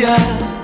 yeah.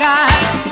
God.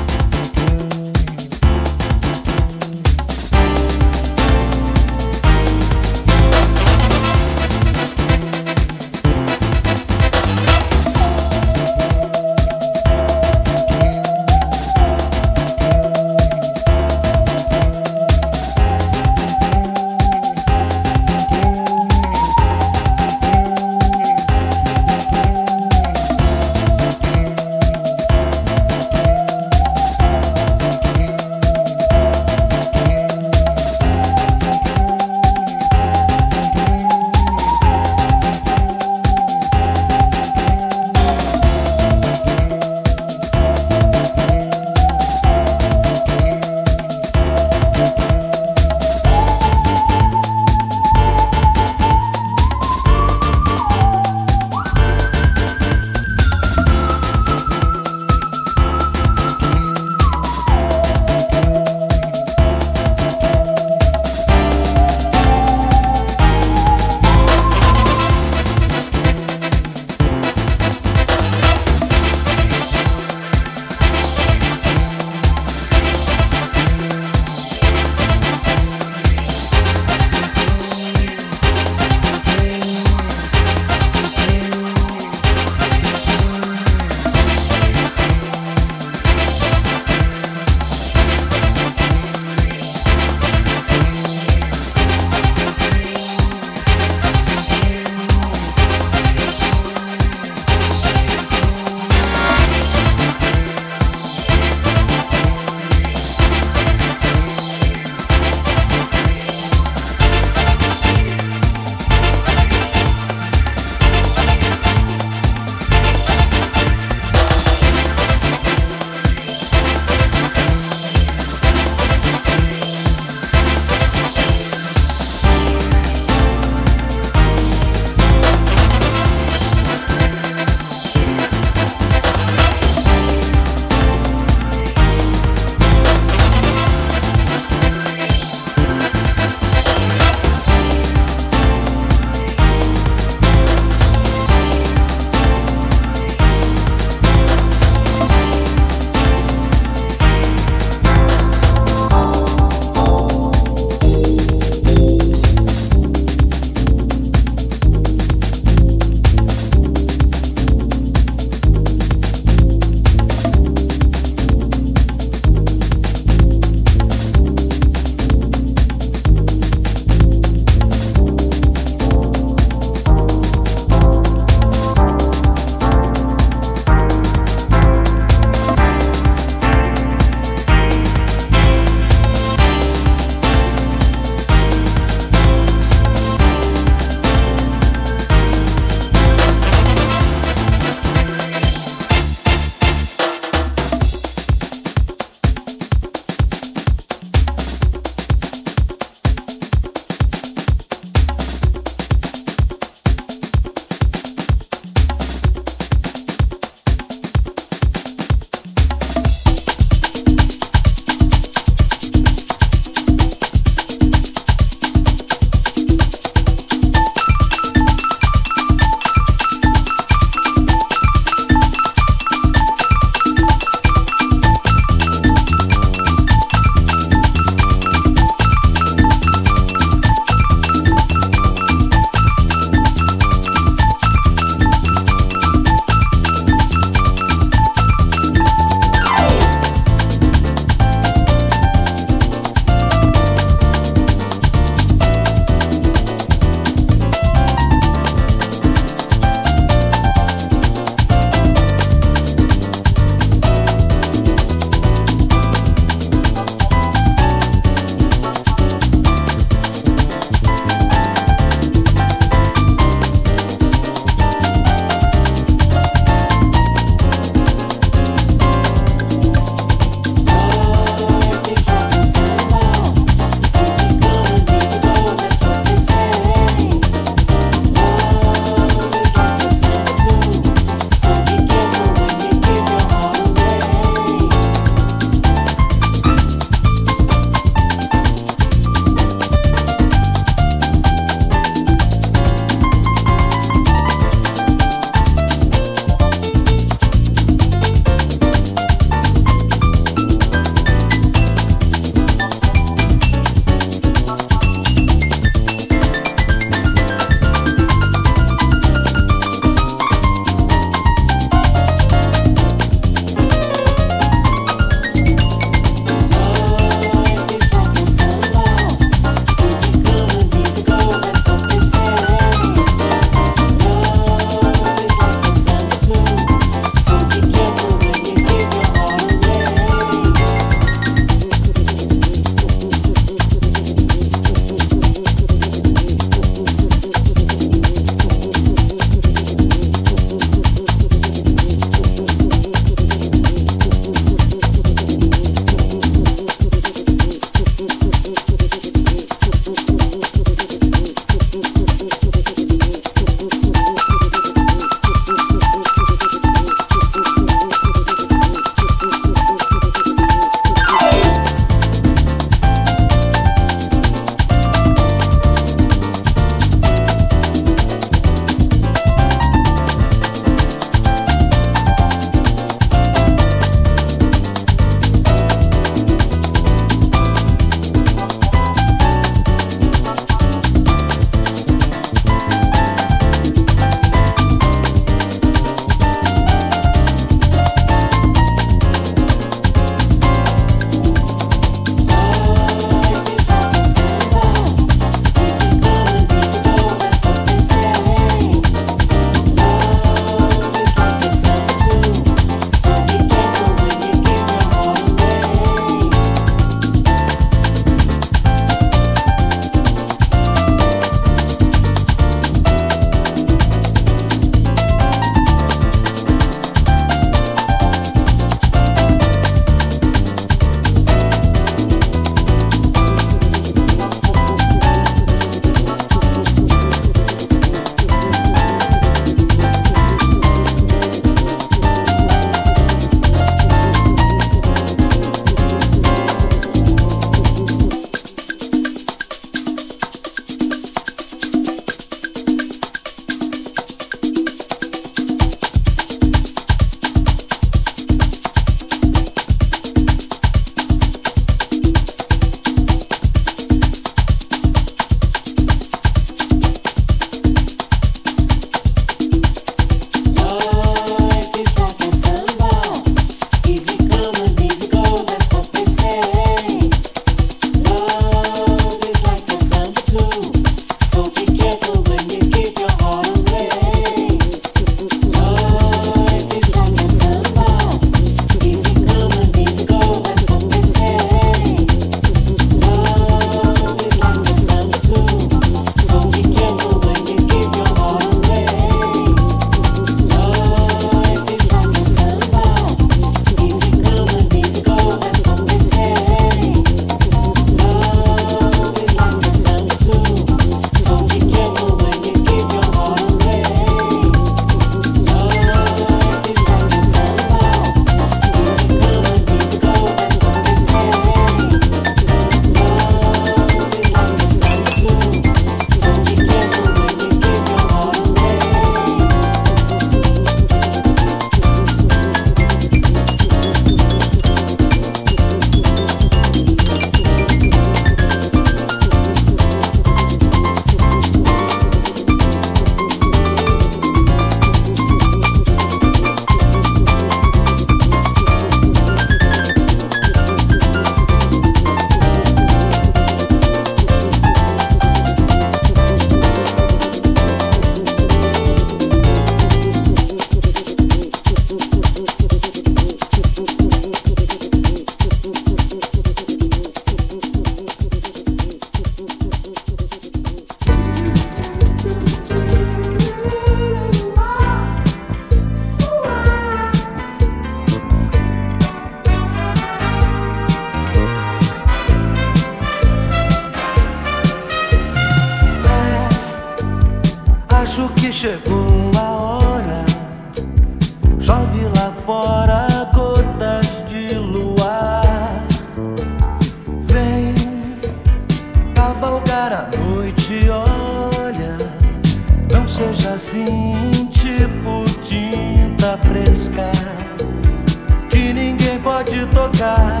Pode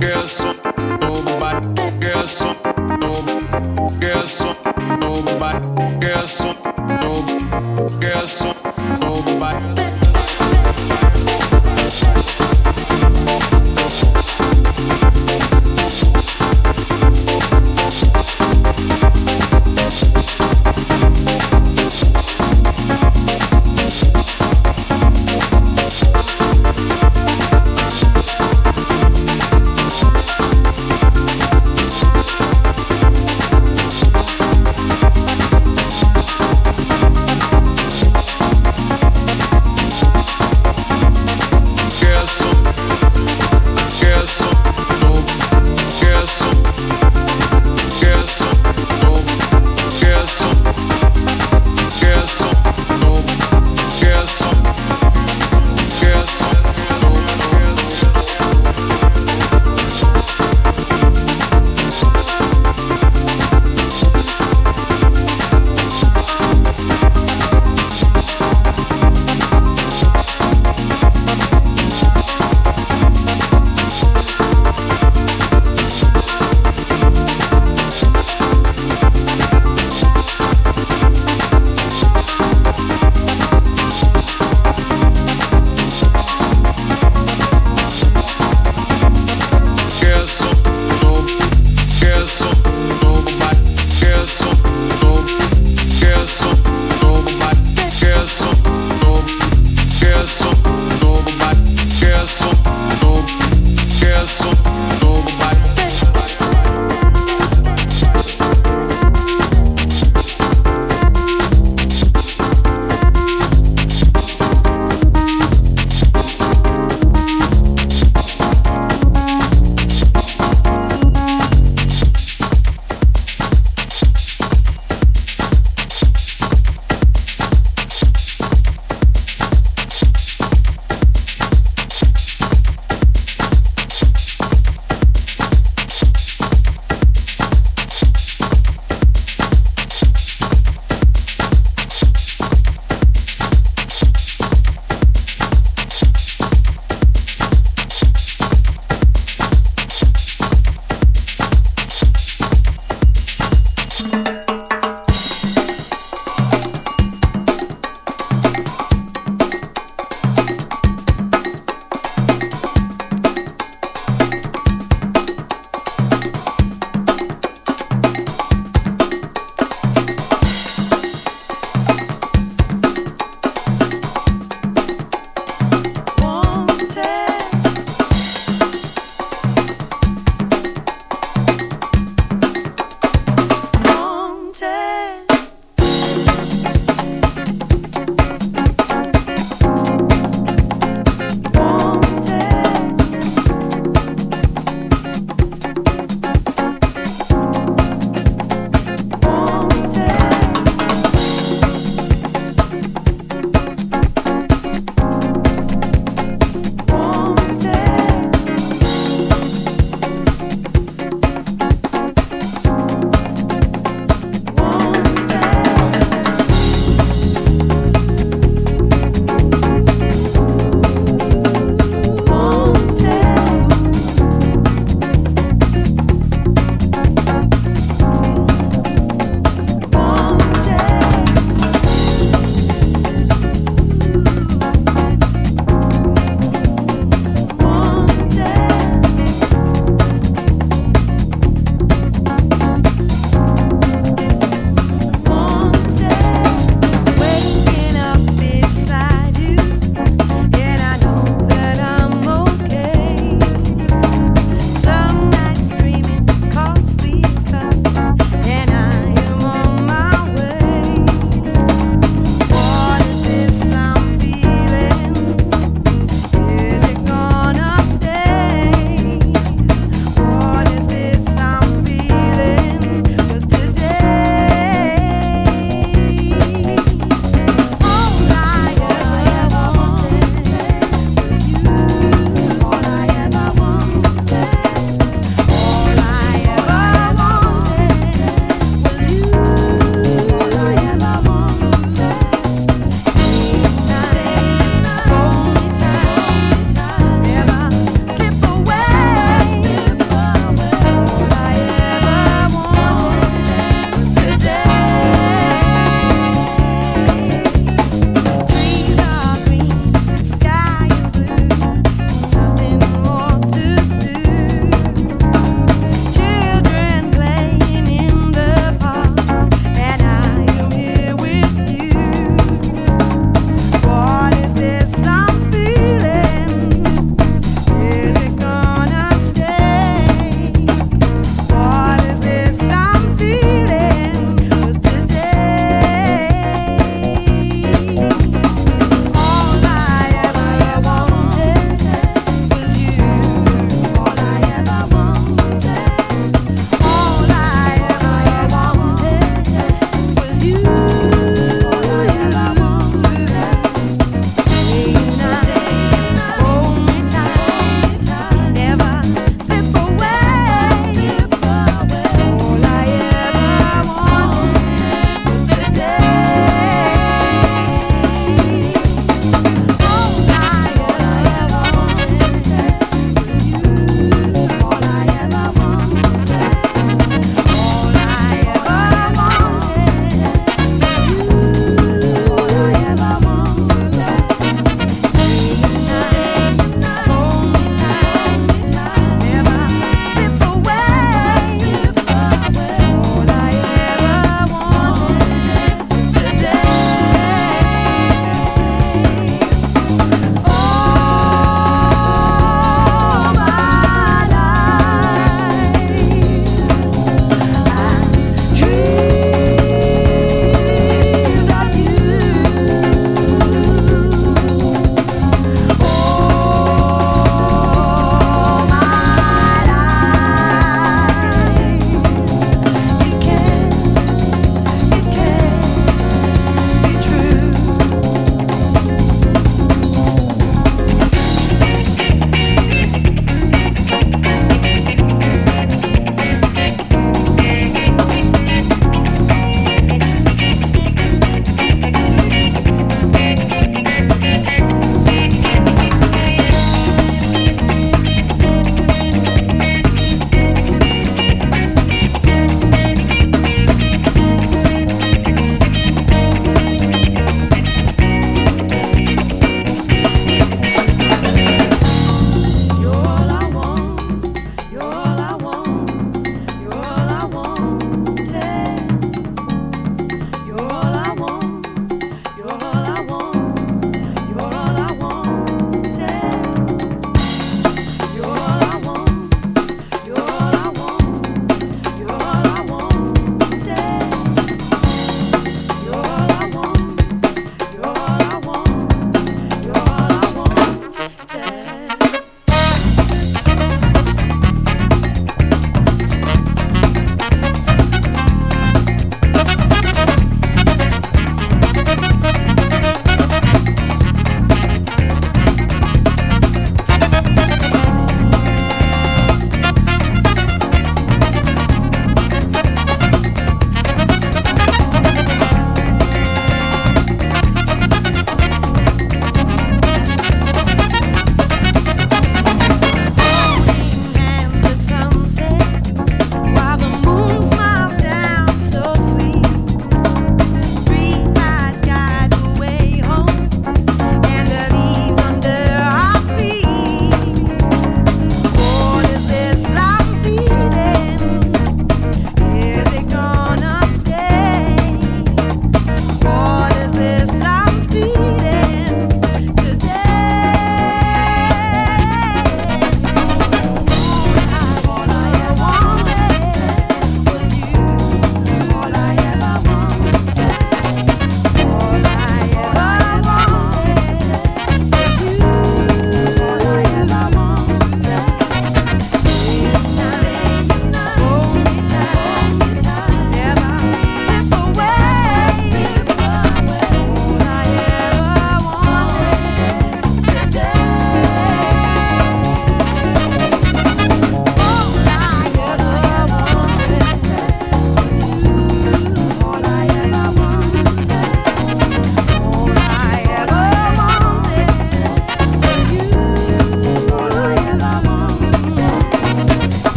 Guess what?